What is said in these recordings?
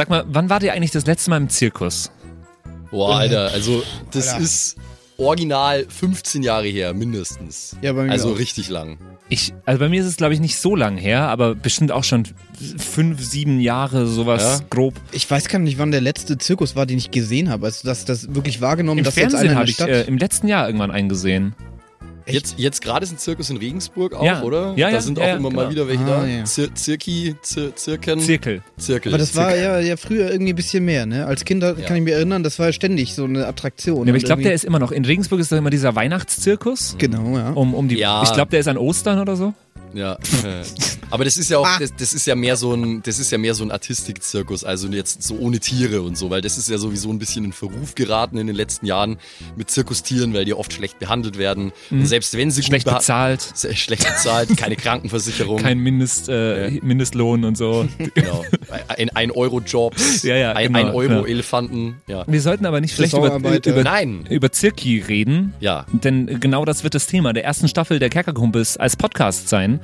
Sag mal, wann wart ihr eigentlich das letzte Mal im Zirkus? Boah, Alter, also das Alter. ist original 15 Jahre her, mindestens. Ja, bei mir Also auch. richtig lang. Ich, also bei mir ist es, glaube ich, nicht so lang her, aber bestimmt auch schon fünf, sieben Jahre, sowas Ja? grob. Ich weiß gar nicht, wann der letzte Zirkus war, den ich gesehen habe. Also, dass das wirklich wahrgenommen, Im dass jetzt einer Fernsehen in habe der ich Stadt. äh, im letzten Jahr irgendwann eingesehen. Echt? Jetzt, jetzt gerade ist ein Zirkus in Regensburg auch, Ja. oder? Ja, da ja, sind ja, auch ja, immer mal genau. wieder welche Ah, da. ja. Zir Zirki, Zir Zirken, Zirkel. Zirkel. aber das war ja, ja früher irgendwie ein bisschen mehr, ne? Als Kind da Ja. kann ich mich erinnern, das war ja ständig so eine Attraktion. Ja, aber ich glaube, der ist immer noch. In Regensburg ist doch immer dieser Weihnachtszirkus. Genau, ja. Um, um die, Ja. Ich glaube, der ist an Ostern oder so. Ja. äh. Aber das ist ja auch, das, das ist ja mehr so ein, das ist ja mehr so ein Artistikzirkus, also jetzt so ohne Tiere und so, weil das ist ja sowieso ein bisschen in Verruf geraten in den letzten Jahren mit Zirkustieren, weil die oft schlecht behandelt werden. Und selbst wenn sie Mhm. Schlecht bezahlt. Schlecht bezahlt, keine Krankenversicherung. Kein Mindest, äh, Mindestlohn und so. genau. Ein, ein Euro Jobs, Ja, ja, ein, genau, ein Euro ja. Elefanten, ja. Wir sollten aber nicht schlecht über, über, Nein. über Zirki reden. Ja. Denn genau das wird das Thema der ersten Staffel der Kerkerkumpels als Podcast sein.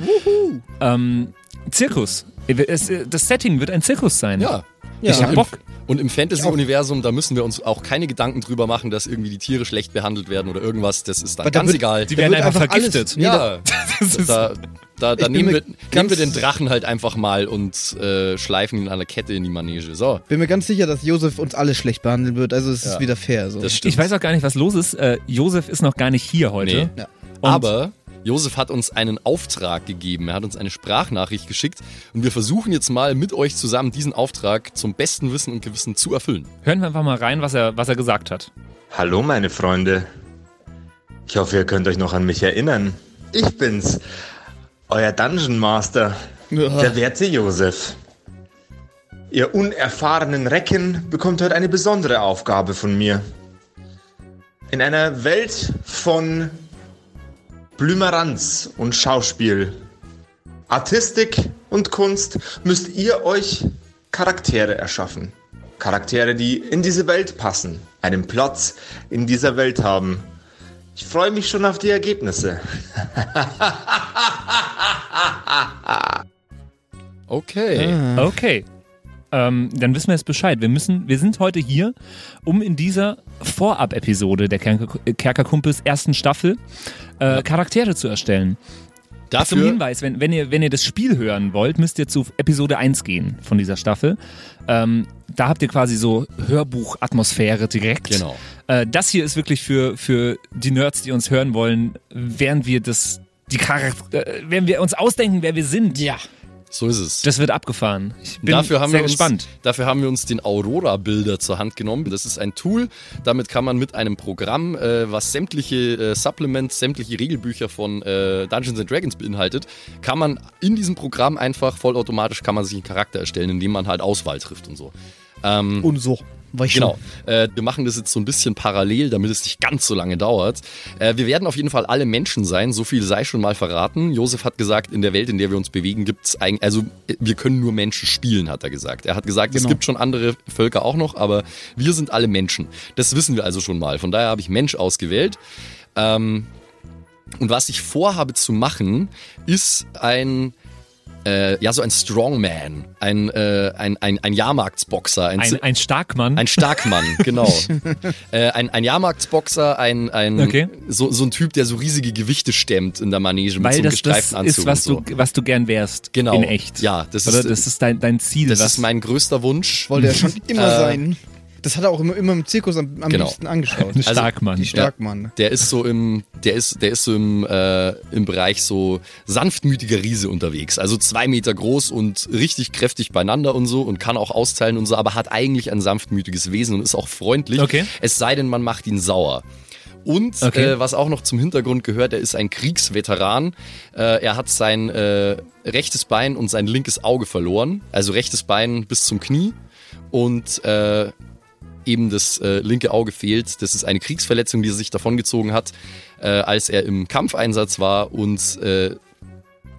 Ähm, Zirkus. Es, das Setting wird ein Zirkus sein. Ja. Ja. Ich hab Bock. Und im Fantasy-Universum, da müssen wir uns auch keine Gedanken drüber machen, dass irgendwie die Tiere schlecht behandelt werden oder irgendwas. Das ist dann da ganz wird- egal. Die werden einfach einfach alles- vergiftet. Nee, ja, Das ist- da, da, da nehmen, wir, nehmen wir den Drachen halt einfach mal und äh, schleifen ihn an der Kette in die Manege. So, Bin mir ganz sicher, dass Josef uns alle schlecht behandeln wird. Also es ist Ja. wieder fair. So. das stimmt. Ich weiß auch gar nicht, was los ist. Äh, Josef ist noch gar nicht hier heute. Nee. Ja. Und Aber Josef hat uns einen Auftrag gegeben. Er hat uns eine Sprachnachricht geschickt und wir versuchen jetzt mal mit euch zusammen diesen Auftrag zum besten Wissen und Gewissen zu erfüllen. hören wir einfach mal rein, was er, was er gesagt hat. Hallo meine Freunde. Ich hoffe, ihr könnt euch noch an mich erinnern. Ich bin's, euer Dungeon Master, Ja. der werte Josef. Ihr unerfahrenen Recken bekommt heute eine besondere Aufgabe von mir. In einer Welt von Blümeranz und Schauspiel, Artistik und Kunst müsst ihr euch Charaktere erschaffen. Charaktere, die in diese Welt passen, einen Platz in dieser Welt haben. Ich freue mich schon auf die Ergebnisse. Okay. Okay. Ähm, dann wissen wir jetzt Bescheid. Wir müssen, wir sind heute hier, um in dieser Vorab-Episode der Kerker, Kerkerkumpels ersten Staffel äh, Charaktere zu erstellen. Zum Dafür, Hinweis, wenn, wenn, ihr, wenn ihr das Spiel hören wollt, müsst ihr zu Episode 1 gehen von dieser Staffel. Ähm, da habt ihr quasi so Hörbuch-Atmosphäre direkt. Genau. Äh, das hier ist wirklich für, für die Nerds, die uns hören wollen, während wir das, die Charakter, äh, während wir uns ausdenken, wer wir sind. ja. So ist es. Das wird abgefahren. Ich bin dafür haben sehr wir uns, gespannt. Dafür haben wir uns den Aurora-Bilder zur Hand genommen. Das ist ein Tool, damit kann man mit einem Programm, äh, was sämtliche äh, Supplements, sämtliche Regelbücher von äh, Dungeons and Dragons beinhaltet, kann man in diesem Programm einfach vollautomatisch kann man sich einen Charakter erstellen, indem man halt Auswahl trifft und so. Ähm, Und so. War ich Genau. Äh, wir machen das jetzt so ein bisschen parallel, damit es nicht ganz so lange dauert. Äh, wir werden auf jeden Fall alle Menschen sein, so viel sei schon mal verraten. Josef hat gesagt, in der Welt, in der wir uns bewegen, gibt's eigentlich, also wir können nur Menschen spielen, hat er gesagt. Er hat gesagt, es Genau. gibt schon andere Völker auch noch, aber wir sind alle Menschen. Das wissen wir also schon mal. Von daher habe ich Mensch ausgewählt. Ähm, und was ich vorhabe zu machen, ist ein äh, ja, so ein Strongman, ein, äh, ein, ein, ein Jahrmarktsboxer, ein, Ein, ein Starkmann. ein Starkmann, genau. äh, ein, ein Jahrmarktsboxer, ein, ein Okay. so, so ein Typ, der so riesige Gewichte stemmt in der Manege mit weil so einem das das gestreiften Anzug. ist, was und so. du, was du gern wärst. Genau. In echt. Ja, das Oder ist- das ist dein, dein Ziel. Das was, ist mein größter Wunsch. Wollte er schon immer Äh, sein. Das hat er auch immer, immer im Zirkus am, am Genau. liebsten angeschaut. ein Starkmann. Die Starkmann. Der ist so im, der ist, der ist so im, äh, im Bereich so sanftmütiger Riese unterwegs. Also zwei Meter groß und richtig kräftig beieinander und so und kann auch austeilen und so, aber hat eigentlich ein sanftmütiges Wesen und ist auch freundlich. Okay. Es sei denn, man macht ihn sauer. Und Okay. äh, was auch noch zum Hintergrund gehört, er ist ein Kriegsveteran. Äh, er hat sein äh, rechtes Bein und sein linkes Auge verloren. Also rechtes Bein bis zum Knie und äh, eben das äh, linke Auge fehlt. Das ist eine Kriegsverletzung, die er sich davongezogen hat, äh, als er im Kampfeinsatz war und äh,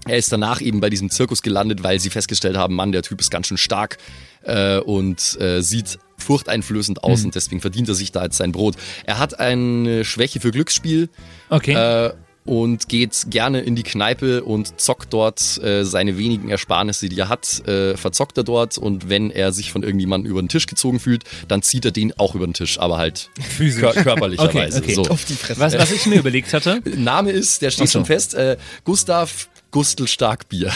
er ist danach eben bei diesem Zirkus gelandet, weil sie festgestellt haben, Mann, der Typ ist ganz schön stark äh, und äh, sieht furchteinflößend aus und deswegen verdient er sich da jetzt sein Brot. Er hat eine Schwäche für Glücksspiel Okay. äh, und geht gerne in die Kneipe und zockt dort äh, seine wenigen Ersparnisse, die er hat, äh, verzockt er dort und wenn er sich von irgendjemandem über den Tisch gezogen fühlt, dann zieht er den auch über den Tisch, aber halt Physisch. kör körperlicherweise. Okay, okay. So. Auf die Fresse. Was, was ich mir überlegt hatte, Name ist, der steht so. schon fest, äh, Gustav Gustel Starkbier.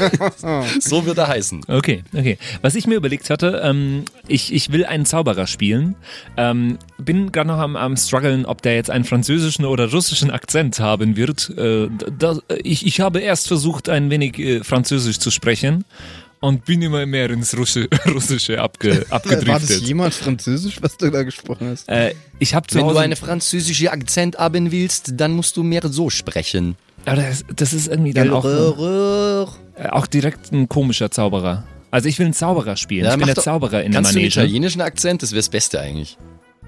so wird er heißen. Okay, okay. Was ich mir überlegt hatte, ähm, ich, ich will einen Zauberer spielen. Ähm, bin gerade noch am, am struggeln, ob der jetzt einen französischen oder russischen Akzent haben wird. Äh, da, ich, ich habe erst versucht, ein wenig äh, Französisch zu sprechen und bin immer mehr ins Russi Russische abge, War das abgedriftet. jemals Französisch, was du da gesprochen hast? Äh, ich habe zu Wenn Hause... du eine französische Akzent haben willst, dann musst du mehr so sprechen. Aber das, das ist irgendwie dann auch, äh, auch direkt ein komischer Zauberer. Also ich will einen Zauberer spielen. ich bin der doch- Zauberer in der Kannst du einen Manege. italienischen Akzent? Das wäre das Beste eigentlich.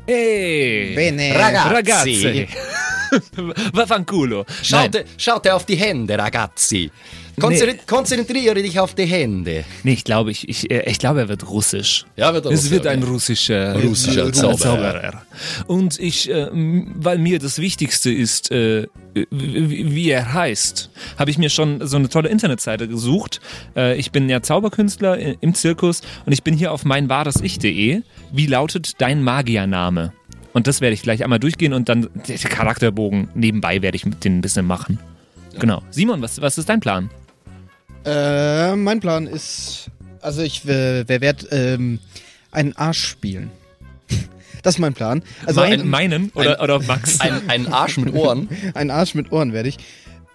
Hey! Bene. Ragazzi! Vaffanculo! Nein. Schaute, schaute auf die Hände, ragazzi. Konzentri Konzentriere dich auf die Hände. Nee, ich glaube, ich, ich, äh, ich glaube, er wird russisch. Ja, wird er Es wird ein russischer, Russischer äh, Zauberer. Und ich, äh, weil mir das Wichtigste ist, äh, wie, wie er heißt, habe ich mir schon so eine tolle Internetseite gesucht. Äh, ich bin ja Zauberkünstler im Zirkus und ich bin hier auf meinwahresich.de. Wie lautet dein Magiername? Und das werde ich gleich einmal durchgehen und dann der Charakterbogen nebenbei werde ich mit den ein bisschen machen. Genau. Simon, was, was ist dein Plan? Äh, mein Plan ist, also ich äh, wer werd ähm, einen Arsch spielen. das ist mein Plan. Also Mein, ein, meinen oder, oder Max? Ein, ein Arsch mit Ohren. ein Arsch mit Ohren werde ich.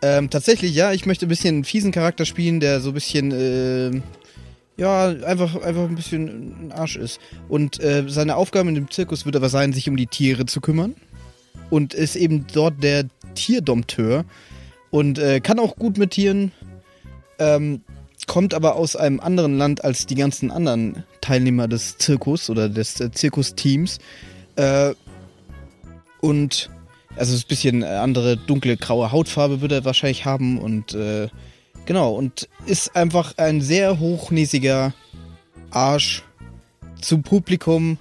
Ähm, tatsächlich, ja, ich möchte ein bisschen einen fiesen Charakter spielen, der so ein bisschen, äh, ja, einfach, einfach ein bisschen ein Arsch ist. Und äh, seine Aufgabe in dem Zirkus wird aber sein, sich um die Tiere zu kümmern. Und ist eben dort der Tierdompteur. Und äh, kann auch gut mit Tieren. Ähm, kommt aber aus einem anderen Land als die ganzen anderen Teilnehmer des Zirkus oder des äh, Zirkusteams. Äh, und also ein bisschen äh, andere dunkle graue Hautfarbe wird er wahrscheinlich haben und äh, genau und ist einfach ein sehr hochnäsiger Arsch zum Publikum,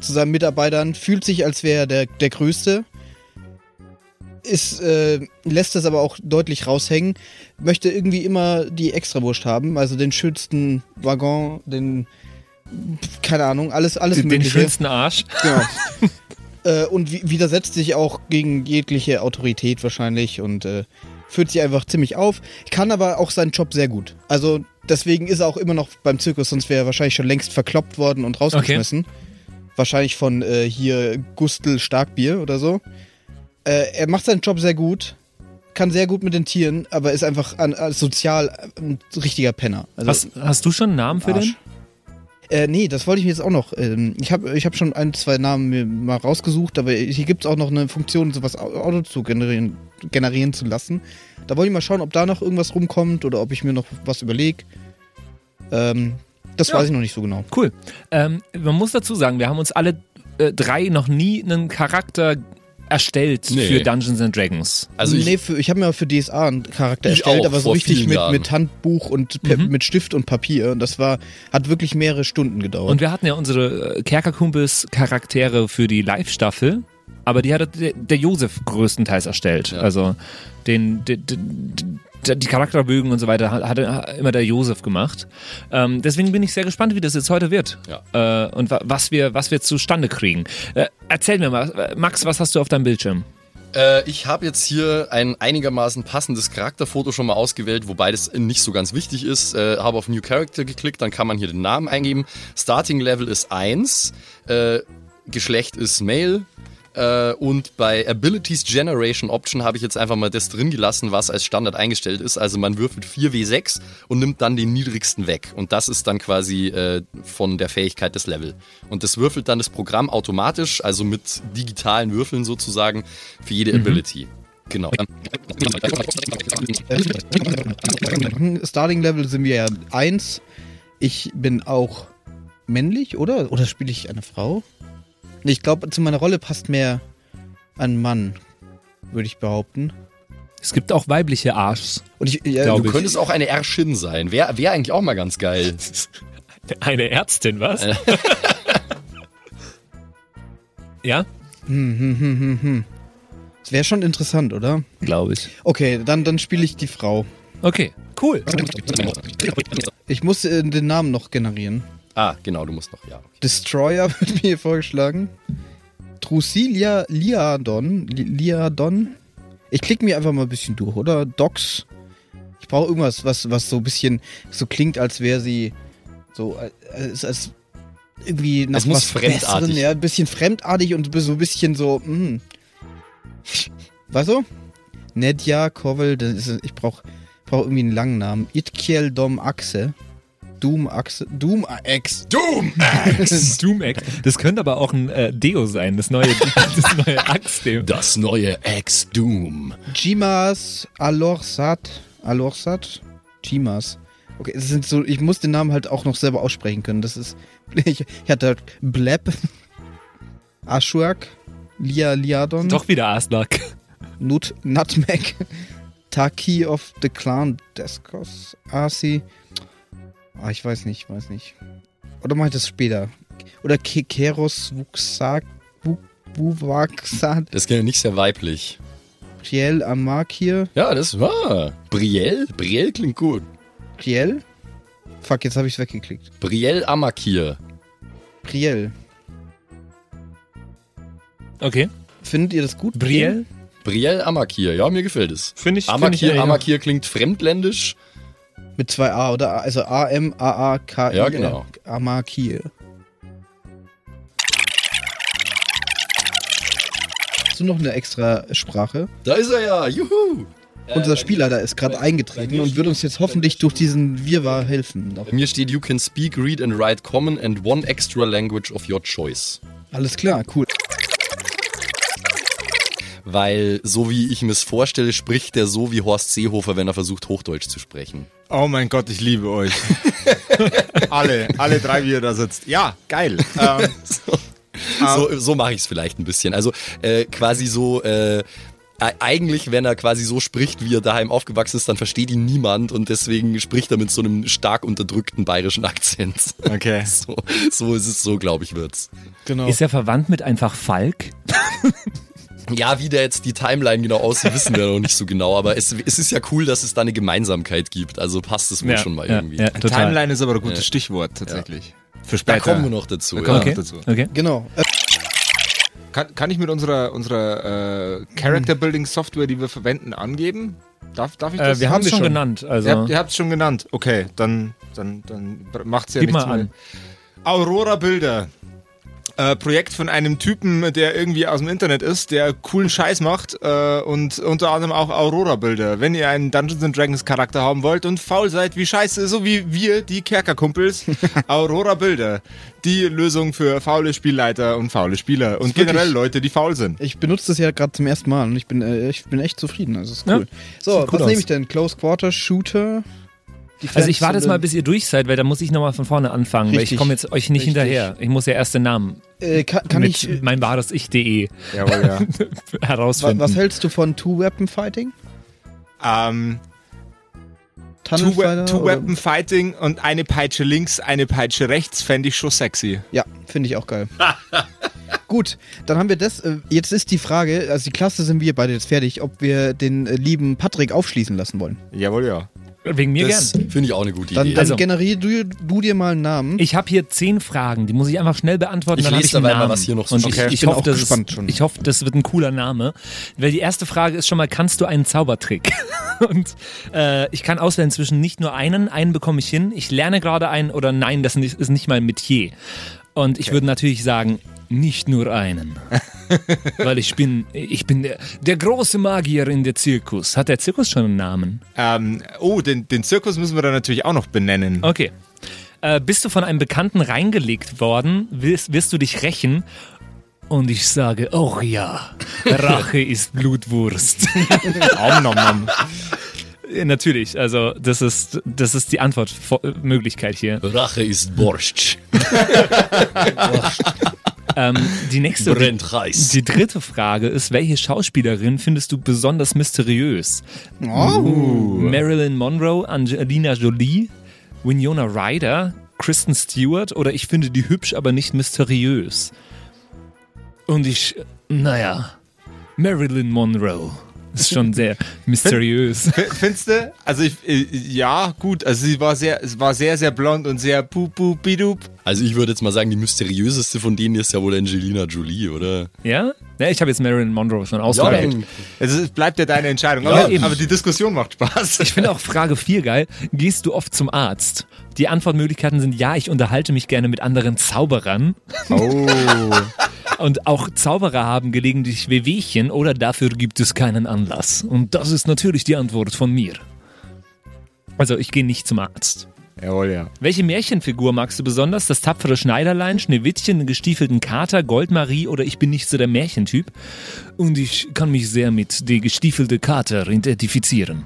zu seinen Mitarbeitern, fühlt sich als wäre er der, der Größte, ist, äh, lässt das aber auch deutlich raushängen, möchte irgendwie immer die Extrawurst haben, also den schönsten Waggon, den keine Ahnung, alles, alles den, den mögliche. schönsten Arsch. Genau. äh, und wi- widersetzt sich auch gegen jegliche Autorität wahrscheinlich und äh, führt sich einfach ziemlich auf. Kann aber auch seinen Job sehr gut. Also deswegen ist er auch immer noch beim Zirkus, sonst wäre er wahrscheinlich schon längst verkloppt worden und rausgeschmissen. Wahrscheinlich von äh, hier Gustel Starkbier oder so. Äh, er macht seinen Job sehr gut, kann sehr gut mit den Tieren, aber ist einfach an, an sozial ein richtiger Penner. Also, Hast, hast du schon einen Namen für Arsch. den? Äh, nee, das wollte ich mir jetzt auch noch. Ähm, ich habe ich hab schon ein, zwei Namen mir mal rausgesucht, aber hier gibt es auch noch eine Funktion, sowas au- Auto zu generieren, generieren zu lassen. Da wollte ich mal schauen, ob da noch irgendwas rumkommt oder ob ich mir noch was überlege. Ähm, das Ja. weiß ich noch nicht so genau. Cool. Ähm, man muss dazu sagen, wir haben uns alle äh, drei noch nie einen Charakter erstellt Nee. für Dungeons and Dragons. Also ich, nee, für, ich habe mir für DSA einen Charakter erstellt, auch, aber so richtig mit, mit Handbuch und Mhm. mit Stift und Papier. Und das war, hat wirklich mehrere Stunden gedauert. Und wir hatten ja unsere äh, Kerkerkumpels Charaktere für die Live-Staffel, aber die hat der, der Josef größtenteils erstellt. Ja. Also den, den, den die Charakterbögen und so weiter hat, immer der Josef gemacht. Ähm, deswegen bin ich sehr gespannt, wie das jetzt heute wird. Äh, und wa was wir, was wir zustande kriegen. Äh, erzähl mir mal, äh, Max, was hast du auf deinem Bildschirm? äh, ich habe jetzt hier ein einigermaßen passendes Charakterfoto schon mal ausgewählt, wobei das nicht so ganz wichtig ist. Äh, habe auf New Character geklickt, dann kann man hier den Namen eingeben. Starting Level ist 1, äh, Geschlecht ist Male. Äh, und bei Abilities Generation Option habe ich jetzt einfach mal das drin gelassen, was als Standard eingestellt ist. Also man würfelt 4W6 und nimmt dann den niedrigsten weg. Und das ist dann quasi äh, von der Fähigkeit des Level. Und das würfelt dann das Programm automatisch, also mit digitalen Würfeln sozusagen, für jede Ability. Genau. Starting Level sind wir ja eins. Ich bin auch männlich, oder? Oder spiele ich eine Frau? Ich glaube, zu meiner Rolle passt mehr ein Mann, würde ich behaupten. Es gibt auch weibliche Arschs. Und ich, ja, Du ich. könntest auch eine Erschin sein. Wäre wär eigentlich auch mal ganz geil. Eine Ärztin, was? ja? Hm, hm, hm, hm, hm. Das wäre schon interessant, oder? glaube ich. Okay, dann, dann spiele ich die Frau. Okay, cool. Ich muss äh, den Namen noch generieren. Ah, genau, du musst noch, ja. okay. Destroyer wird mir hier vorgeschlagen. Drusilia Liadon. Li- Liadon. Ich klicke mir einfach mal ein bisschen durch, oder? Docs. Ich brauche irgendwas, was, was so ein bisschen so klingt, als wäre sie so äh, als, als irgendwie nach Es muss fremdartig. Besseren, ja, ein bisschen fremdartig und so ein bisschen so, mh. Weißt du? Nedja Kovel, das ist, ich brauche brauch irgendwie einen langen Namen. Itkiel Dom Axe. Doom Axe. Doom Axe. Doom! Doom Egg. Das könnte aber auch ein äh, Deo sein, das neue, das neue Axt-Deo. Das neue Ex-Doom. Jimas Alorsat. Alorsat? Jimas. Okay, es sind so, ich muss den Namen halt auch noch selber aussprechen können. Das ist, ich, ich hatte halt Bleb, Ashwak, Lia Liadon, Doch wieder Aslak. Nut, Nutmeg, Taki of the Clan Deskos, Asi. Ah, ich weiß nicht, weiß nicht. Oder mach ich das später? Oder Ke- Keros Wuxak, Wuwaxat, Das ist ja nicht sehr weiblich. Priel Amakir, Ja, das war. Brielle? Brielle klingt gut. Priel? Fuck, jetzt habe ich es weggeklickt. Brielle Amakir. Priel. Okay. Findet ihr das gut? Brielle? Brielle Amakir, ja, mir gefällt es. Finde ich, find ich Amakir, ja, Amakir klingt fremdländisch. Mit zwei A, oder? Also A-M-A-A-K. Ja, genau. Amakir. Hast du noch eine extra Sprache? Da ist er ja, juhu! Unser Spielleiter ist gerade eingetreten und wird uns jetzt hoffentlich durch diesen Wirrwarr helfen. Bei mir steht, you can speak, read and write common and one extra language of your choice. Alles klar, cool. Weil, so wie ich mir es vorstelle, spricht der so wie Horst Seehofer, wenn er versucht, Hochdeutsch zu sprechen. Oh mein Gott, ich liebe euch. alle, alle drei, wie ihr da sitzt. Ja, geil. Ähm, So, so mache ich es vielleicht ein bisschen. Also äh, quasi so, äh, eigentlich, wenn er quasi so spricht, wie er daheim aufgewachsen ist, dann versteht ihn niemand und deswegen spricht er mit so einem stark unterdrückten bayerischen Akzent. okay. So, so ist es, so glaube ich wird's. Genau. Ist er verwandt mit einfach Falk? Ja, wie der jetzt die Timeline genau aussieht, wissen wir noch nicht so genau, aber es, es ist ja cool, dass es da eine Gemeinsamkeit gibt. Also passt es wohl schon mal irgendwie. Ja, total. Timeline ist aber ein gutes Ja. Stichwort tatsächlich. Für Da später. kommen wir noch dazu. Da Ja. kommen wir Okay. noch dazu. okay. Genau. Äh, Kann, kann ich mit unserer, unserer äh, Character Building Software, die wir verwenden, angeben? Darf, darf ich das? Äh, wir haben es wir schon schon. genannt. Also, Ihr habt ihr es schon genannt. Okay, dann, dann, dann macht's ja Gib nichts mal mehr. an. Aurora Bilder. Äh, Projekt von einem Typen, der irgendwie aus dem Internet ist, der coolen Scheiß macht äh, und unter anderem auch Aurora Bilder. Wenn ihr einen Dungeons and Dragons Charakter haben wollt und faul seid wie Scheiße, so wie wir, die Kerkerkumpels, Aurora Bilder. Die Lösung für faule Spielleiter und faule Spieler und Ist wirklich- generell Leute, die faul sind. ich benutze das ja gerade zum ersten Mal und ich bin, äh, ich bin echt zufrieden. Also ist Ja, cool. so, sieht was aus. nehme ich denn? Close Quarter Shooter? Also ich warte jetzt mal, bis ihr durch seid, weil da muss ich nochmal von vorne anfangen, weil ich Richtig. komme jetzt euch nicht Richtig. hinterher. Ich muss ja erst den Namen Äh, kann kann mit ich. äh, mein wahres Ich.de Jawohl, ja. herausfinden. was hältst du von Two-Weapon-Fighting? ähm, Two-Weapon-Fighting und eine Peitsche links, eine Peitsche rechts fände ich schon sexy. Ja, finde ich auch geil. Gut, dann haben wir das. Äh, jetzt ist die Frage, also die Klasse sind wir beide jetzt fertig, ob wir den äh, lieben Patrick aufschließen lassen wollen. Jawohl, ja. Wegen mir Das gern. finde ich auch eine gute Dann, Idee. dann Also- generier du, du dir mal einen Namen. Ich habe hier zehn Fragen, die muss ich einfach schnell beantworten. Ich dann lese ich einen dabei mal, was hier noch so Und ich, Okay, ich, ich bin hoffe, auch das gespannt ist, schon. Ich hoffe, das wird ein cooler Name. Weil die erste Frage ist schon mal, kannst du einen Zaubertrick? Und äh, ich kann auswählen zwischen nicht nur einen, einen bekomme ich hin, ich lerne gerade einen oder nein, das ist ist nicht mein Metier. Und ich würde natürlich sagen, nicht nur einen. Weil ich bin, ich bin der, der große Magier in der Zirkus. Hat der Zirkus schon einen Namen? Ähm, oh, den, den Zirkus müssen wir dann natürlich auch noch benennen. Okay. Äh, bist du von einem Bekannten reingelegt worden, wirst, wirst du dich rächen? Und ich sage, oh ja, Rache ist Blutwurst. Om nom nom. Natürlich, also das ist, das ist die Antwortmöglichkeit hier. Rache ist Borscht. Ähm, die nächste, die, Brennt heiß. die dritte Frage ist, welche Schauspielerin findest du besonders mysteriös? Oh. Marilyn Monroe, Angelina Jolie, Winona Ryder, Kristen Stewart oder ich finde die hübsch, aber nicht mysteriös. Und ich, naja, Marilyn Monroe. Ist schon sehr mysteriös. Findest du? Also ich, äh, ja, gut. Also sie war sehr, es war sehr, sehr blond und sehr pup pup bidup. Also ich würde jetzt mal sagen, die mysteriöseste von denen ist ja wohl Angelina Jolie, oder? Ja? Ja, ich habe jetzt Marilyn Monroe schon ausgewählt. Also es bleibt ja deine Entscheidung. Ja, aber, eben. aber die Diskussion macht Spaß. Ich finde auch Frage 4 geil. Gehst du oft zum Arzt? Die Antwortmöglichkeiten sind ja, ich unterhalte mich gerne mit anderen Zauberern. Oh. Und auch Zauberer haben gelegentlich Wehwehchen oder dafür gibt es keinen Anlass. Und das ist natürlich die Antwort von mir. Also ich gehe nicht zum Arzt. Jawohl, ja. Welche Märchenfigur magst du besonders? Das tapfere Schneiderlein, Schneewittchen, den gestiefelten Kater, Goldmarie oder ich bin nicht so der Märchentyp? Und ich kann mich sehr mit die gestiefelte Kater identifizieren.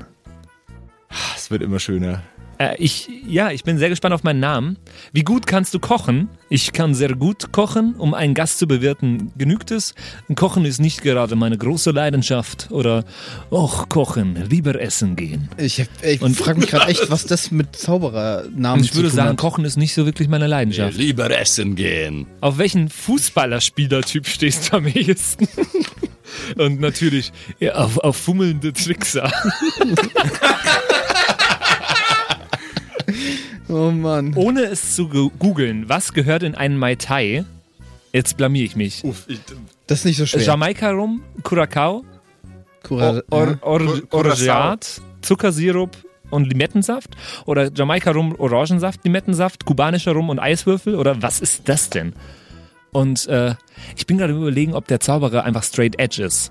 Es wird immer schöner. Äh, ich, ja, ich bin sehr gespannt auf meinen Namen. Wie gut kannst du kochen? Ich kann sehr gut kochen. Um einen Gast zu bewirten, genügt es. Kochen ist nicht gerade meine große Leidenschaft. Oder, och, kochen, lieber essen gehen. Ich, ich Und- frage mich gerade echt, was das mit Zauberernamen Und ich würde zu tun sagen, hat. Kochen ist nicht so wirklich meine Leidenschaft. Lieber essen gehen. Auf welchen Fußballerspielertyp stehst du am ehesten? Und natürlich ja, auf, auf fummelnde Trickser. Oh Mann. Ohne es zu googeln, was gehört in einen Mai Tai? Jetzt blamier ich mich. Uff, ich, Das ist nicht so schwer. Jamaika Rum, Curacao, Cura- Or. Or, Cur- Orgeat, Zuckersirup und Limettensaft? Oder Jamaika Rum, Orangensaft, Limettensaft, kubanischer Rum und Eiswürfel? Oder was ist das denn? Und äh, ich bin gerade überlegen, ob der Zauberer einfach straight edge ist.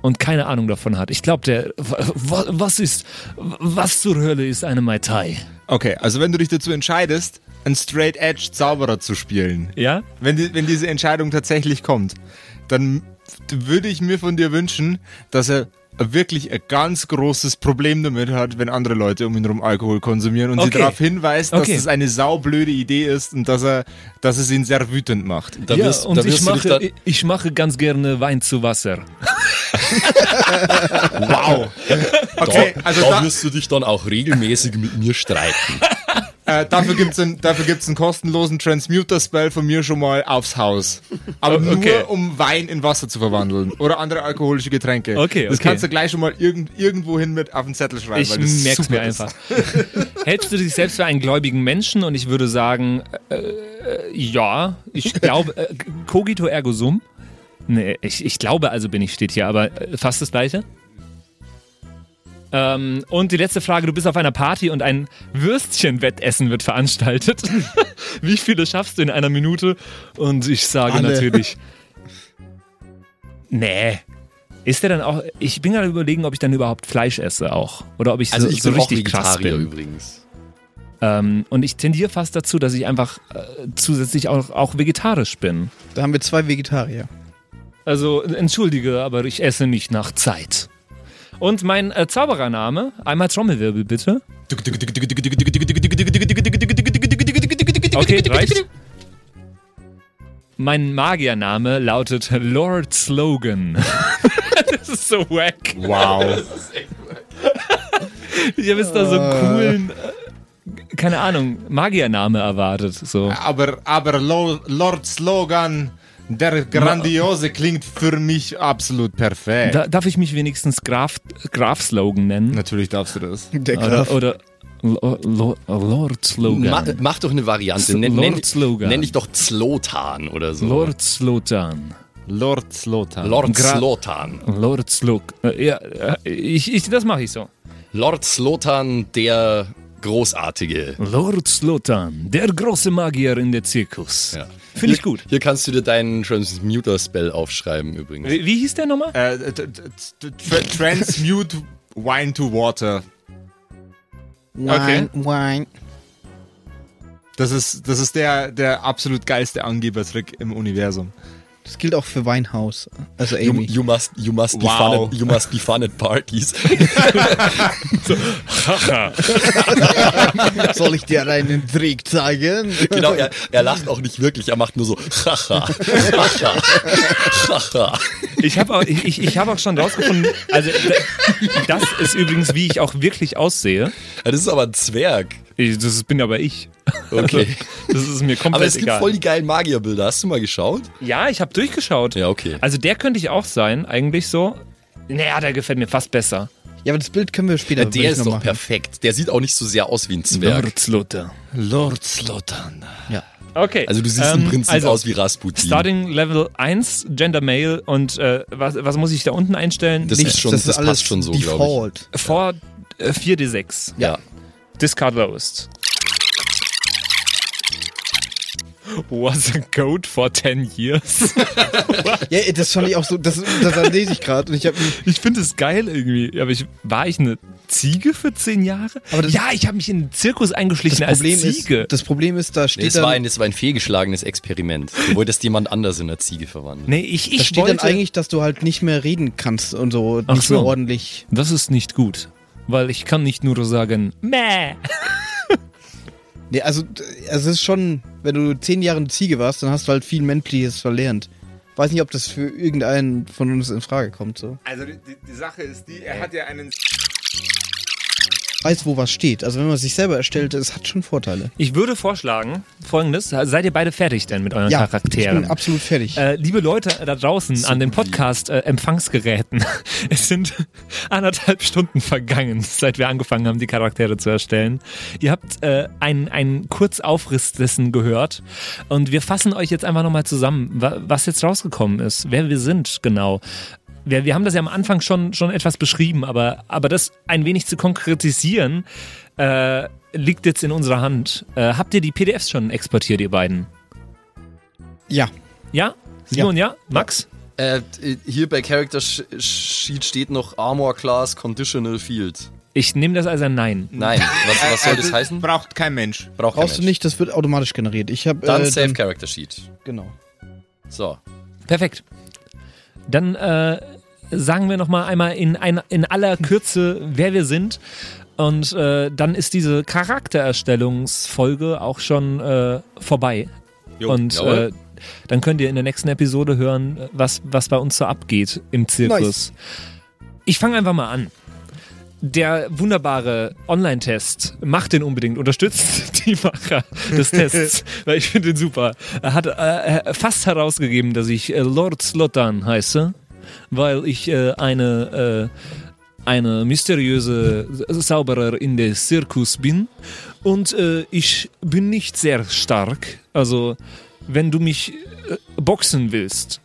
Und keine Ahnung davon hat. Ich glaube, der. wa- Was ist. Was zur Hölle ist eine Mai Tai? Okay, also wenn du dich dazu entscheidest, einen Straight Edge Zauberer zu spielen, Ja? wenn, die, wenn diese Entscheidung tatsächlich kommt, dann würde ich mir von dir wünschen, dass er wirklich ein ganz großes Problem damit hat, wenn andere Leute um ihn herum Alkohol konsumieren und sie Okay. darauf hinweist, dass Okay. es eine saublöde Idee ist und dass er, dass es ihn sehr wütend macht. Da ja, wirst, und da ich mache, ich, ich mache ganz gerne Wein zu Wasser. Wow. Okay, da, also da da, wirst du dich dann auch regelmäßig mit mir streiten. äh, dafür gibt's einen, dafür gibt's einen kostenlosen Transmuter-Spell von mir schon mal aufs Haus. Aber nur, Okay. um Wein in Wasser zu verwandeln oder andere alkoholische Getränke. Okay, Das okay. kannst du gleich schon mal irgend, irgendwo hin mit auf den Zettel schreiben. Ich super mir ist. einfach. Hältst du dich selbst für einen gläubigen Menschen? Und ich würde sagen, äh, äh, ja, ich glaube, äh, cogito ergo sum. Nee, ich, ich glaube also bin ich, steht hier, aber äh, fast das gleiche. Ähm, und die letzte Frage, du bist auf einer Party und ein Würstchenwettessen wird veranstaltet. Wie viele schaffst du in einer Minute? Und ich sage Alle. natürlich, nee. Ist der dann auch, ich bin gerade überlegen, ob ich dann überhaupt Fleisch esse auch. Oder ob ich Also so, ich so richtig krass bin. übrigens. Ähm, und ich tendiere fast dazu, dass ich einfach äh, zusätzlich auch, auch vegetarisch bin. Da haben wir zwei Vegetarier. Also entschuldige, aber ich esse nicht nach Zeit. Und mein äh, Zauberername, einmal Trommelwirbel bitte. Okay, reicht. Mein Magiername lautet Lord Slogan. das ist so wack. Wow. Ich habe jetzt da so einen coolen, äh, keine Ahnung, Magiername erwartet. So. Aber, aber Lo- Lord Slogan, der Grandiose klingt für mich absolut perfekt. Da, darf ich mich wenigstens Graf, Graf Slogan nennen? Natürlich darfst du das. Der Oder, Graf. oder Lo- Lo- Lord Slogan. Ma, mach doch eine Variante. Nenn, Lord Slogan. nenn dich doch Zlotan oder so. Lord Slotan. Lord Slotan. Lord Gra- Slotan. Lord Slog. Äh, ja, äh, ich, ich, das mache ich so. Lord Slotan, der Großartige. Lord Slotan, der große Magier in der Zirkus. Ja. Finde ich gut. Hier kannst du dir deinen Transmuter-Spell aufschreiben übrigens. Wie, wie hieß der nochmal? Äh, tra transmute Wine to Water. Wine, Wine. Das ist, das ist der, der absolut geilste Angebertrick im Universum. Das gilt auch für Weinhaus. Also You, Amy. you, must, you, must be Wow. fun at, you must be fun at parties. Soll ich dir einen Trick zeigen? genau, er, er lacht auch nicht wirklich, er macht nur so Haha, Haha. Ich habe auch, ich, ich hab auch schon rausgefunden, also das ist übrigens, wie ich auch wirklich aussehe. Ja, Das ist aber ein Zwerg. Ich, das bin aber ich. Okay. Das ist mir komplett Aber es gibt egal. voll die geilen Magierbilder. Hast du mal geschaut? ja, ich habe durchgeschaut. Ja, okay. Also der könnte ich auch sein, eigentlich so. Naja, der gefällt mir fast besser. Ja, aber das Bild können wir später Der wirklich ist noch doch machen. perfekt. Der sieht auch nicht so sehr aus wie ein Zwerg. Lord Lord Slotan. Ja. Okay. Also du siehst ähm, im Prinzip also, aus wie Rasputin. Starting Level 1, Gender Male und äh, was, was muss ich da unten einstellen? Das ist schon, das das, ist alles passt schon so, glaube Default. Vor äh, 4d6. ich. Ja. Discard lowest. Was a goat for 10 years. Ja, das fand ich auch so, das, das, lese ich gerade und ich Ich finde es geil irgendwie. Aber ich, war ich eine Ziege für 10 Jahre? Aber das- ja, ich habe mich in den Zirkus eingeschlichen das als Problem Ziege. ist, das Problem ist, da Nee, steht es, war ein, es war ein fehlgeschlagenes Experiment. Du wolltest jemand anders in eine Ziege verwandeln. nee, ich, da ich steht wollte... dann eigentlich, dass du halt nicht mehr reden kannst und so, Ach nicht so. mehr ordentlich. das ist nicht gut. Weil ich kann nicht nur sagen, meh. Nee, also, also es ist schon, wenn du zehn Jahre eine Ziege warst, dann hast du halt viel Menschliches verlernt. Weiß nicht, ob das für irgendeinen von uns in Frage kommt. So. Also die, die, die Sache ist die, er hat ja einen Weiß, wo was steht. Also wenn man sich selber erstellt, es hat schon Vorteile. Ich würde vorschlagen, folgendes, seid ihr beide fertig denn mit euren Ja, ich Charakteren? bin absolut fertig. Äh, liebe Leute da draußen an den Podcast-Empfangsgeräten, es sind anderthalb Stunden vergangen, seit wir angefangen haben, die Charaktere zu erstellen. Ihr habt äh, einen, einen Kurzaufriss dessen gehört und wir fassen euch jetzt einfach nochmal zusammen, wa was jetzt rausgekommen ist, wer wir sind genau. Wir, wir haben das ja am Anfang schon, schon etwas beschrieben, aber, aber das ein wenig zu konkretisieren, äh, liegt jetzt in unserer Hand. Äh, habt ihr die PDFs schon exportiert, ihr beiden? ja. Ja? Simon, ja? Max? Äh, hier bei Character Sh- Sheet steht noch Armor Class Conditional Field. Ich nehme das als ein Nein. Nein, was, was soll das heißen? Braucht kein Mensch. Braucht kein Brauchst du Mensch. nicht, das wird automatisch generiert. Ich habe Dann äh, Save Character Sheet. Genau. So. Perfekt. Dann äh, sagen wir nochmal einmal in, ein, in aller Kürze, wer wir sind. Und äh, dann ist diese Charaktererstellungsfolge auch schon äh, vorbei. Jo, Und äh, dann könnt ihr in der nächsten Episode hören, was, was bei uns so abgeht im Zirkus. Nice. Ich fange einfach mal an. Der wunderbare Online-Test, macht den unbedingt, unterstützt die Macher des Tests, weil ich finde den super. Er hat äh, fast herausgegeben, dass ich äh, Lord Slotan heiße, weil ich äh, eine, äh, eine mysteriöse Zauberer in der Zirkus bin und äh, ich bin nicht sehr stark. Also, wenn du mich äh, boxen willst,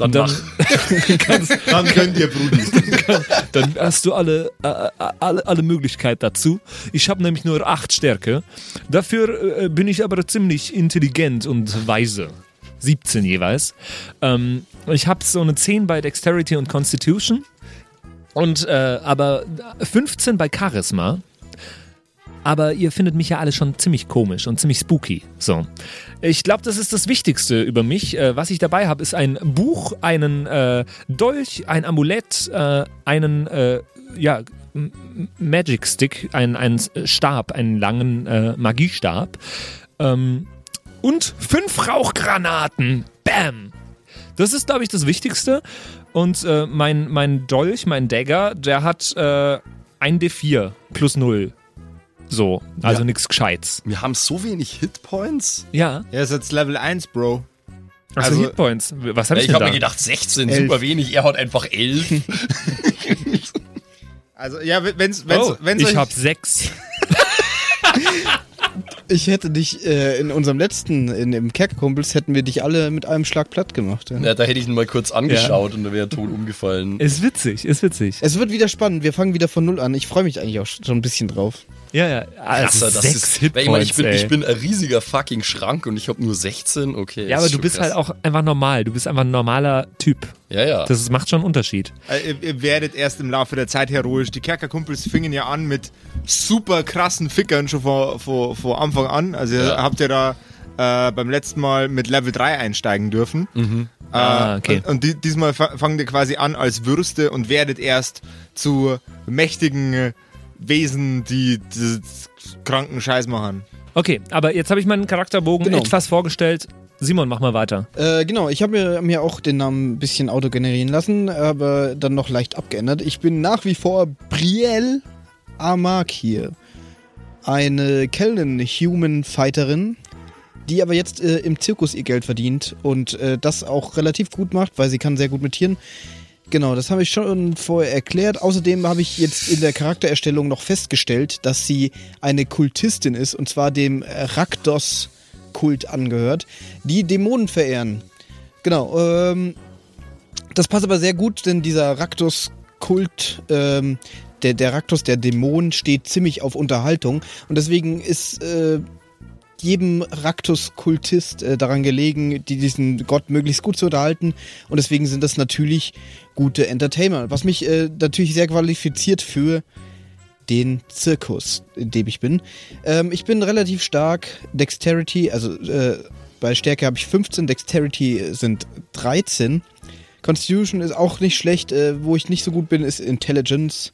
Dann, dann, kannst, Dann könnt ihr, Brudi. dann hast du alle, äh, alle, alle Möglichkeit dazu. Ich habe nämlich nur acht Stärke. Dafür äh, bin ich aber ziemlich intelligent und weise. 17 jeweils. Ähm, ich habe so eine 10 bei Dexterity und Constitution. Und äh, aber 15 bei Charisma. Aber ihr findet mich ja alle schon ziemlich komisch und ziemlich spooky. So. Ich glaube, das ist das Wichtigste über mich. Äh, was ich dabei habe, ist ein Buch, einen äh, Dolch, ein Amulett, äh, einen äh, ja, Magic Stick, ein, ein Stab, einen langen äh, Magiestab. Ähm, und fünf Rauchgranaten. Bam! Das ist, glaube ich, das Wichtigste. Und äh, mein, mein Dolch, mein Dagger, der hat äh, ein D4 plus 0. So, also Ja. nichts Gescheites. Wir haben so wenig Hitpoints. Ja, Er ist jetzt Level 1, Bro. also, Also- Hitpoints. Was hab Ja, ich ich denn habe da? mir gedacht, 16, Elf. super wenig. Er hat einfach 11. Also, ja, wenn's, wenn's, oh, wenn's ich euch, hab sechs. Ich hätte dich äh, in unserem letzten, in dem Kerkerkumpels, hätten wir dich alle mit einem Schlag platt gemacht. Ja. ja, da hätte ich ihn mal kurz angeschaut und da wäre er tot umgefallen. Ist witzig, ist witzig. Es wird wieder spannend. Wir fangen wieder von Null an. Ich freue mich eigentlich auch schon ein bisschen drauf. Ja, ja. Also Krasser, das ist, Hitpoints, ich, meine, ich, bin, ey. ich bin ein riesiger fucking Schrank und ich habe nur 16. Okay. ja, aber du bist krass. halt auch einfach normal. Du bist einfach ein normaler Typ. Ja, ja. Das macht schon einen Unterschied. äh, ihr, ihr werdet erst im Laufe der Zeit heroisch. Die Kerkerkumpels fingen ja an mit super krassen Fickern schon vor, vor, vor Anfang an. Also ihr Ja. habt ja da äh, beim letzten Mal mit Level 3 einsteigen dürfen. Mhm. Äh, Ah, okay. Und, und die, diesmal fa- fangt ihr quasi an als Würste und werdet erst zu mächtigen äh, Wesen, die, die kranken Scheiß machen. Okay, aber jetzt habe ich meinen Charakterbogen Genau. etwas vorgestellt. Simon, mach mal weiter. Äh, genau, ich habe mir, mir auch den Namen ein bisschen autogenerieren lassen, aber dann noch leicht abgeändert. Ich bin nach wie vor Brielle Amakir. eine Kelnen Human Fighterin, die aber jetzt äh, im Zirkus ihr Geld verdient und äh, das auch relativ gut macht, weil sie kann sehr gut mit Tieren. Genau, das habe ich schon vorher erklärt. Außerdem habe ich jetzt in der Charaktererstellung noch festgestellt, dass sie eine Kultistin ist und zwar dem Rakdos-Kult angehört, die Dämonen verehren. Genau, ähm, das passt aber sehr gut, denn dieser Raktos-Kult, ähm, der, der Raktos, der Dämon, steht ziemlich auf Unterhaltung und deswegen ist äh, jedem Raktus-Kultist äh, daran gelegen, die, diesen Gott möglichst gut zu unterhalten. Und deswegen sind das natürlich gute Entertainer. Was mich äh, natürlich sehr qualifiziert für den Zirkus, in dem ich bin. Ähm, ich bin relativ stark. Dexterity, also äh, bei Stärke habe ich 15, Dexterity sind 13. Constitution ist auch nicht schlecht. Äh, wo ich nicht so gut bin, ist Intelligence.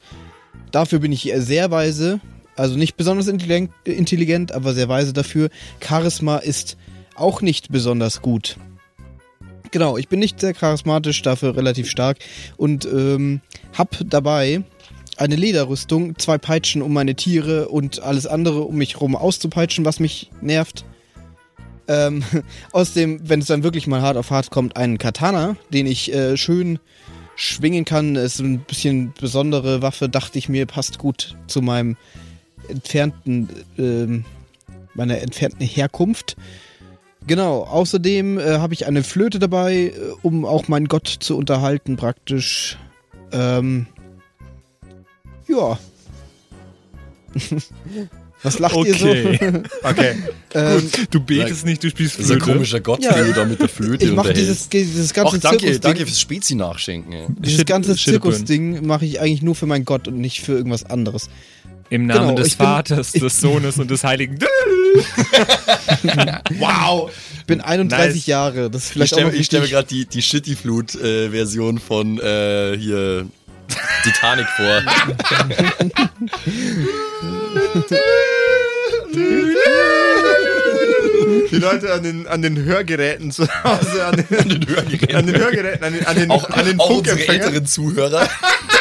Dafür bin ich sehr weise. Also nicht besonders intelligent, intelligent, aber sehr weise dafür. Charisma ist auch nicht besonders gut. Genau, ich bin nicht sehr charismatisch, dafür relativ stark und ähm, hab dabei eine Lederrüstung, zwei Peitschen um meine Tiere und alles andere um mich rum auszupeitschen, was mich nervt. Ähm, außerdem, wenn es dann wirklich mal hart auf hart kommt, einen Katana, den ich äh, schön schwingen kann. Ist ein bisschen besondere Waffe, dachte ich mir, passt gut zu meinem entfernten, ähm, meiner entfernten Herkunft. Genau, außerdem äh, habe ich eine Flöte dabei, äh, um auch meinen Gott zu unterhalten, praktisch. Ähm, ja. Was lacht Okay. ihr so? Okay. ähm, Du betest nicht, du spielst Das ist ein Flöte. komischer Gott, Ja. den du da mit der Flöte ich mache dieses, dieses ganze Ach, danke, danke fürs Spezi nachschenken. Ey. Dieses Shit- ganze. Zirkusding mache ich eigentlich nur für meinen Gott und nicht für irgendwas anderes. Im Namen Genau, des ich bin- Vaters, des Sohnes und des Heiligen. Wow. Ich bin 31 Nice. Jahre, das ist Ich vielleicht auch stelle ich stell mir gerade die, die Shitty-Flut-Version von äh, hier Titanic vor. Die Leute an den, an den Hörgeräten zu Hause, an den, An den Hörgeräten. an den Hörgeräten, an den, an den, auch an den auch unsere älteren Zuhörer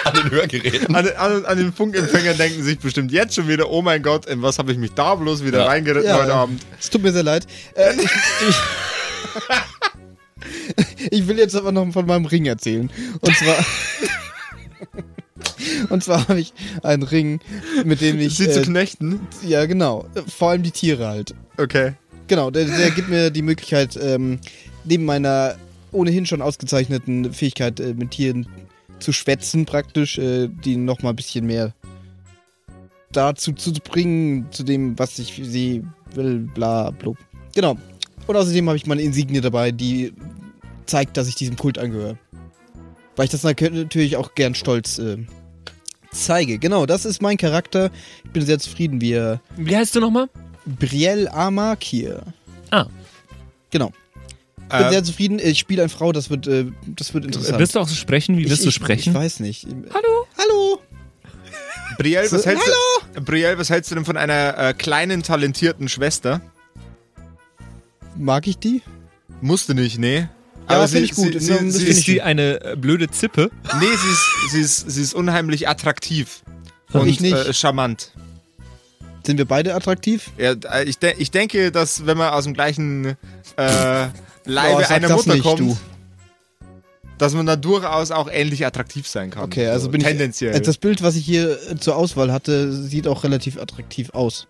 an den Hörgeräten. An, den- an, an den Funkempfängern denken sich bestimmt jetzt schon wieder, oh mein Gott, in was habe ich mich da bloß wieder Ja. reingeritten Ja. heute Abend. Es tut mir sehr leid. Äh, ich, ich, ich will jetzt aber noch von meinem Ring erzählen. Und zwar. Und zwar habe ich einen Ring, mit dem ich. Sie zu Äh, knechten? ja, genau. Vor allem die Tiere halt. Okay. Genau, der, der gibt mir die Möglichkeit, ähm, neben meiner ohnehin schon ausgezeichneten Fähigkeit, äh, mit Tieren zu schwätzen, praktisch, äh, die nochmal ein bisschen mehr dazu zu bringen, zu dem, was ich sie will, bla, blub. Genau. Und außerdem habe ich meine Insignie dabei, die zeigt, dass ich diesem Kult angehöre. Weil ich das natürlich auch gern stolz äh, zeige. Genau, das ist mein Charakter. Ich bin sehr zufrieden, wie er Wie heißt du nochmal? Brielle Amakir. Ah. Genau. Ich bin Äh, sehr zufrieden. Ich spiele eine Frau, das wird, äh, das wird interessant. Wirst du auch so sprechen? Wie ich, wirst du ich, sprechen? Ich weiß nicht. Hallo? Hallo! Brielle, was hältst du, Brielle, was hältst du denn von einer äh, kleinen, talentierten Schwester? Mag ich die? Musste nicht, nee. Ja, sie, find ich gut. Sie, Ist sie, sie, Ist die eine äh, blöde Zippe? nee, sie ist, sie, ist, sie ist unheimlich attraktiv. Und Und ich nicht. Äh, charmant. Sind wir beide attraktiv? Ja, äh, ich, de ich denke, dass wenn man aus dem gleichen äh, Leibe Oh, einer Mutter nicht, kommt, du. dass man da durchaus auch ähnlich attraktiv sein kann. Okay, also So, bin tendenziell. ich. äh, Das Bild, was ich hier äh, zur Auswahl hatte, sieht auch relativ attraktiv aus.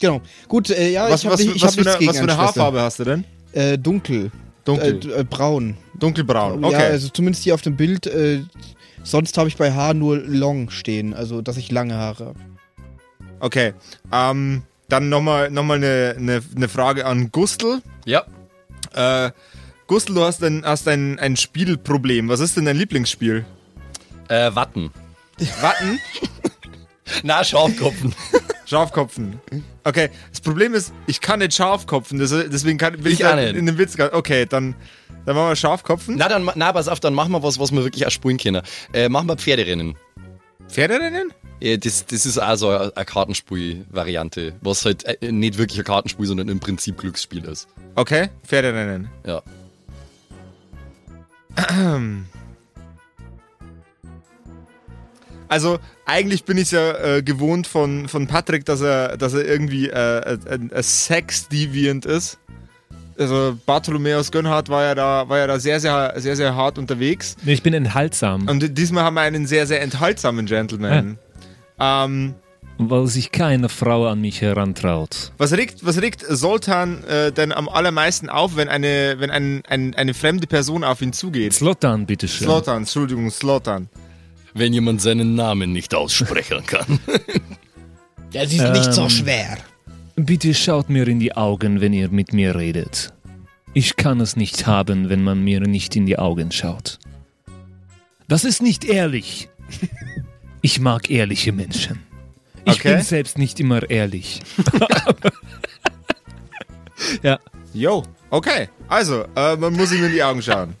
Genau. Gut, äh, ja, was, ich habe hab für nichts eine, gegen was für eine. Haarfarbe hast du denn? Äh, dunkel. Dunkel. Äh, braun. Dunkelbraun. Ja, Okay. also zumindest hier auf dem Bild. Sonst habe ich bei Haar nur long stehen, also dass ich lange Haare habe. Okay. Ähm, dann nochmal noch mal eine, eine, eine Frage an Gustl. Ja. Äh, Gustl, du hast, ein, hast ein, ein Spielproblem. Was ist denn dein Lieblingsspiel? Äh, Watten. Watten? Na, Schafkopfen. Schafkopfen. Okay, das Problem ist, ich kann nicht Schafkopfen, deswegen kann, will ich, Ich auch da nicht. in den Witz gar- Okay, dann, dann machen wir Schafkopfen. Na, dann, na, pass auf, dann machen wir was, was wir wirklich spielen können. Äh, machen wir Pferderennen. Pferderennen? Ja, das, das ist also eine eine Kartenspiel-Variante, was halt äh, nicht wirklich ein Kartenspiel, sondern im Prinzip Glücksspiel ist. Okay, Pferderennen. Ja. Also, eigentlich bin ich ja äh, gewohnt von, von Patrick, dass er, dass er irgendwie äh, ein, ein Sex-Deviant ist. Also Bartholomäus Gönnhardt war ja da, war ja da sehr, sehr, sehr, sehr hart unterwegs. Nee, ich bin enthaltsam, Und diesmal haben wir einen sehr, sehr enthaltsamen Gentleman. Ähm, weil sich keine Frau an mich herantraut. was regt, was regt Soltan äh, denn am allermeisten auf, wenn eine, wenn ein, ein, eine fremde Person auf ihn zugeht? Slotan, bitteschön. Slotan, Entschuldigung, Slotan. Wenn jemand seinen Namen nicht aussprechen kann. Das ist nicht so Ähm. schwer. Bitte schaut mir in die Augen, wenn ihr mit mir redet. Ich kann es nicht haben, wenn man mir nicht in die Augen schaut. Das ist nicht ehrlich. Ich mag ehrliche Menschen. Ich Okay. bin selbst nicht immer ehrlich. ja, Yo, okay. Also, äh, man muss ihm in die Augen schauen.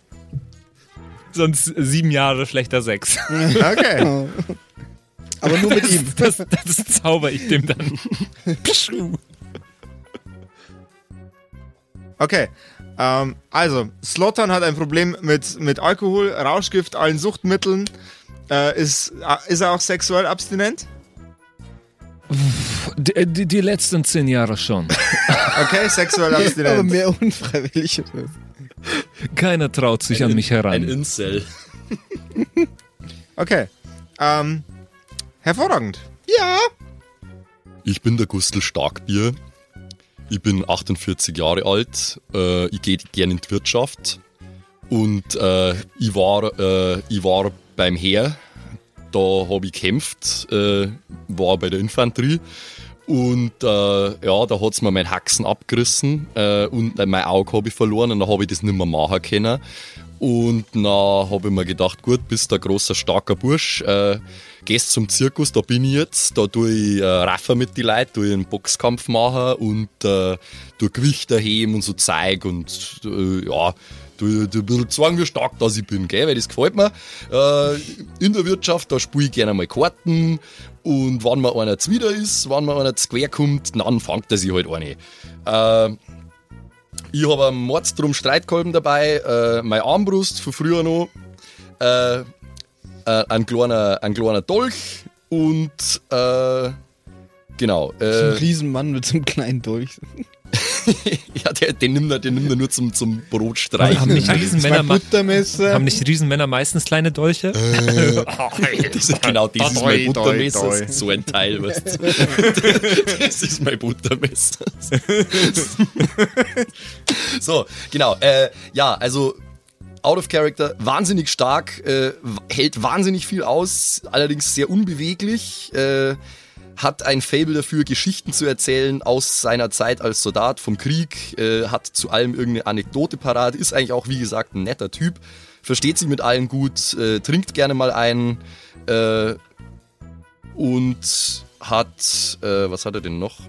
sonst sieben Jahre schlechter Sex. Okay. Aber nur mit ihm. Das, das zauber ich dem dann. Pschuh. Okay. Ähm, also, Slotan hat ein Problem mit, mit Alkohol, Rauschgift, allen Suchtmitteln. Äh, ist, äh, ist er auch sexuell abstinent? Die, die, die letzten zehn Jahre schon. Okay, sexuell Aber abstinent. mehr unfreiwillig. Keiner traut sich an mich Ein heran. Incel. Okay. Ähm, hervorragend. Ja. Ich bin der Gustl Starkbier. Ich bin 48 Jahre alt. Äh, ich gehe gerne in die Wirtschaft. Und äh, ich, war, äh, ich war beim Heer. Da habe ich gekämpft. Äh, war bei der Infanterie. Und äh, ja, da hat's mir mein Haxen abgerissen äh, und mein Auge habe ich verloren und dann habe ich das nicht mehr machen können. Und dann habe ich mir gedacht, gut, bist ein großer, starker Bursch, äh, gehst zum Zirkus, da bin ich jetzt, da tue ich äh, Raffer mit die Leuten, tue ich einen Boxkampf machen und äh, tue Gewichte heben und so Zeug und äh, ja, du, du ein bisschen wie stark das ich bin, gell? weil das gefällt mir. Äh, in der Wirtschaft, da spiele ich gerne mal Karten und wenn mir einer zuwider ist, wenn mir einer zu quer kommt, dann fängt er sich halt eine. Äh, ich habe einen Mordstrom Streitkolben dabei, äh, meine Armbrust von früher noch, äh, äh, ein, kleiner, ein kleiner Dolch und äh, genau. Ein Äh, Riesenmann mit so einem kleinen Dolch. ja, der, den, nimmt er, den nimmt er nur zum, zum Brotstreichen. Haben nicht Riesenmänner, haben nicht Riesenmänner meistens kleine Dolche? Das ist, genau, das ist mein doi, Buttermesser. doi. Das ist so ein Teil, weißt du. Das ist mein Buttermesser. So, genau. Äh, ja, also out of character, wahnsinnig stark, äh, hält wahnsinnig viel aus, allerdings sehr unbeweglich. Äh, hat ein Fable dafür, Geschichten zu erzählen aus seiner Zeit als Soldat vom Krieg, äh, hat zu allem irgendeine Anekdote parat, ist eigentlich auch, wie gesagt, ein netter Typ, versteht sich mit allen gut, äh, trinkt gerne mal einen äh, und hat, äh, was hat er denn noch?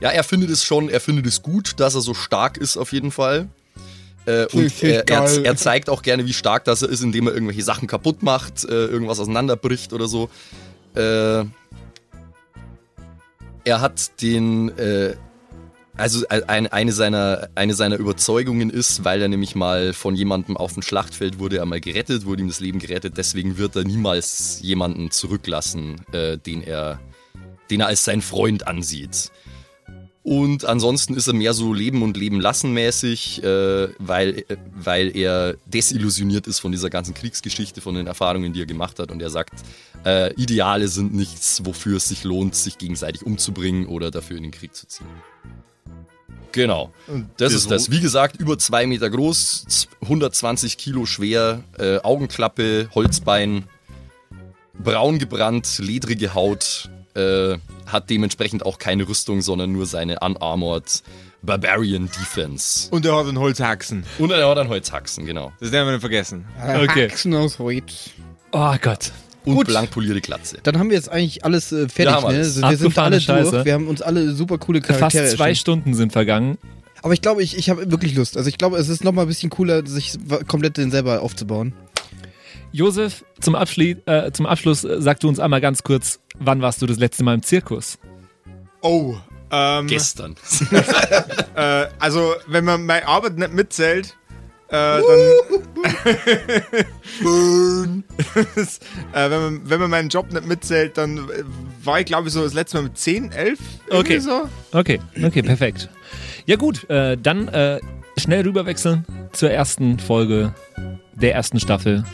Ja, er findet es schon, er findet es gut, dass er so stark ist auf jeden Fall. Äh, und Richtig er, er, er zeigt auch gerne, wie stark das er ist, indem er irgendwelche Sachen kaputt macht, äh, irgendwas auseinanderbricht oder so. Er hat den, äh, also äh, ein, eine, seiner, eine seiner Überzeugungen ist, weil er nämlich mal von jemandem auf dem Schlachtfeld wurde er mal gerettet, wurde ihm das Leben gerettet, deswegen wird er niemals jemanden zurücklassen, äh, den, er, den er als sein Freund ansieht. Und ansonsten ist er mehr so Leben und Leben lassen mäßig, äh, weil, äh, weil er desillusioniert ist von dieser ganzen Kriegsgeschichte, von den Erfahrungen, die er gemacht hat. Und er sagt, äh, Ideale sind nichts, wofür es sich lohnt, sich gegenseitig umzubringen oder dafür in den Krieg zu ziehen. Genau. Das ist das. Wie gesagt, über zwei Meter groß, z- 120 Kilo schwer, äh, Augenklappe, Holzbein, braun gebrannt, ledrige Haut, äh, hat dementsprechend auch keine Rüstung, sondern nur seine Unarmored Barbarian Defense. Und er hat einen Holzhaxen. Und er hat einen Holzhaxen, genau. Das werden wir nicht vergessen. Okay. Haxen aus Holz. Oh Gott. Und Gut. blank polierte Glatze. Dann haben wir jetzt eigentlich alles äh, fertig, haben ne? alles. Also wir sind alle Scheiße. durch. Wir haben uns alle super coole Fast Charaktere zwei erschaffen. Stunden sind vergangen. Aber ich glaube, ich, ich habe wirklich Lust. Also ich glaube, es ist nochmal ein bisschen cooler, sich komplett den selber aufzubauen. Josef, zum, Abschli äh, zum Abschluss äh, sag du uns einmal ganz kurz, wann warst du das letzte Mal im Zirkus? Oh. Ähm, Gestern. äh, also, wenn man meine Arbeit nicht mitzählt, Äh, dann. Das, äh, wenn, man, wenn man meinen Job nicht mitzählt, dann war ich, glaube ich, so das letzte Mal mit 10, 11. irgendwie Okay. So. Okay, okay, perfekt. Ja gut, äh, dann äh, schnell rüberwechseln zur ersten Folge der ersten Staffel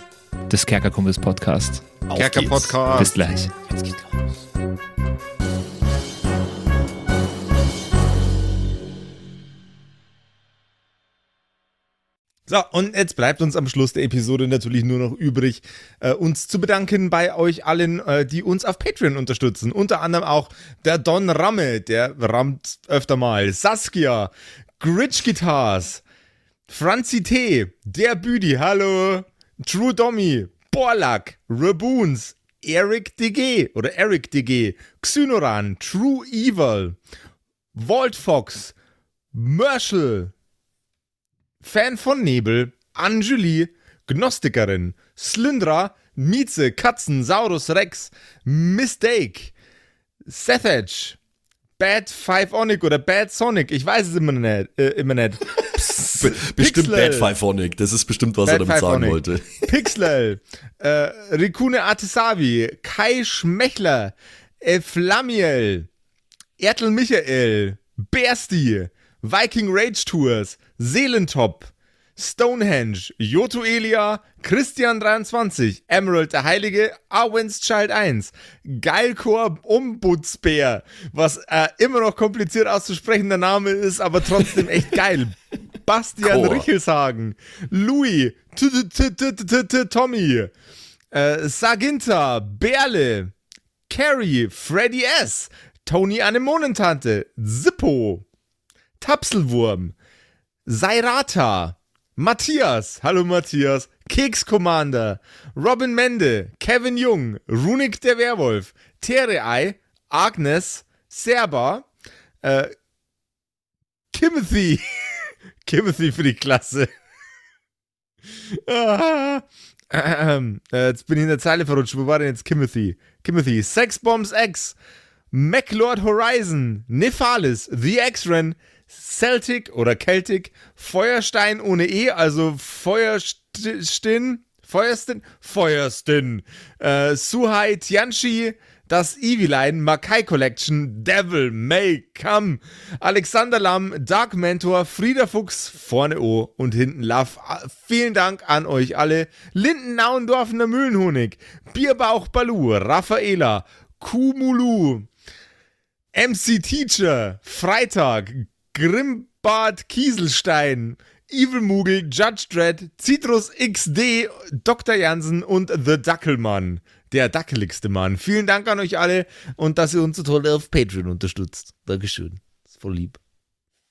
des Kerkerkumpels Podcast. Auf Kerker geht's. Podcast. Bis gleich. So, und jetzt bleibt uns am Schluss der Episode natürlich nur noch übrig, äh, uns zu bedanken bei euch allen, äh, die uns auf Patreon unterstützen. Unter anderem auch der Don Ramme, der rammt öfter mal, Saskia, Gritch Guitars, Franzi T., der Büdi, hallo, True Dommy, Borlak, Raboons, Eric DG oder Eric DG, Xynoran, True Evil, Walt Fox, Merschel, Fan von Nebel, Anjuli, Gnostikerin, Slyndra, Mieze, Katzen, Saurus Rex, Mistake, Sethage, Bad Five Onic oder Bad Sonic, ich weiß es immer nicht. Äh, immer nicht. Be bestimmt Pixel. Bad Phyphonic. Das ist bestimmt, was Bad er damit sagen Phyphonic. wollte. Pixlel, äh, Rikune Artesavi, Kai Schmechler, äh, Flamiel, Ertel Michael, Bersti, Viking Rage Tours, Seelentop, Stonehenge, Joto Elia, Christian23, Emerald der Heilige, Arwen's Child 1, Geilkor Ombudsbär, was äh, immer noch kompliziert auszusprechender Name ist, aber trotzdem echt geil. Bastian Chor. Richelshagen, Louis, Tommy, äh, Saginta, Berle, Carrie, Freddy S., Tony Anemonentante, Zippo, Tapselwurm, Sairata, Matthias, hallo Matthias, Keks Commander, Robin Mende, Kevin Jung, Runik der Werwolf, Terei, Agnes, Serba, äh, Timothy, Timothy für die Klasse. Ah, ähm, äh, jetzt bin ich in der Zeile verrutscht. Wo war denn jetzt Timothy? Timothy, Sexbombs X, MacLord Horizon, Nephalis, The X-Ren, Celtic oder Celtic, Feuerstein ohne E, also Feuerstin, Feuerstin, Feuerstin, äh, Suhai Tianchi, das Eviline, Makai Collection, Devil May Come, Alexander Lamm, Dark Mentor, Frieda Fuchs, vorne O und hinten Love. Vielen Dank an euch alle. Linden Nauendorfener Mühlenhonig, Bierbauch Balu, Raffaela, Kumulu, MC Teacher, Freitag, Grimbart Kieselstein, Evil Mugel, Judge Dredd, Citrus XD, Dr. Jansen und The Dackelmann. Der dackeligste Mann. Vielen Dank an euch alle und dass ihr uns so toll auf Patreon unterstützt. Dankeschön. Ist voll lieb.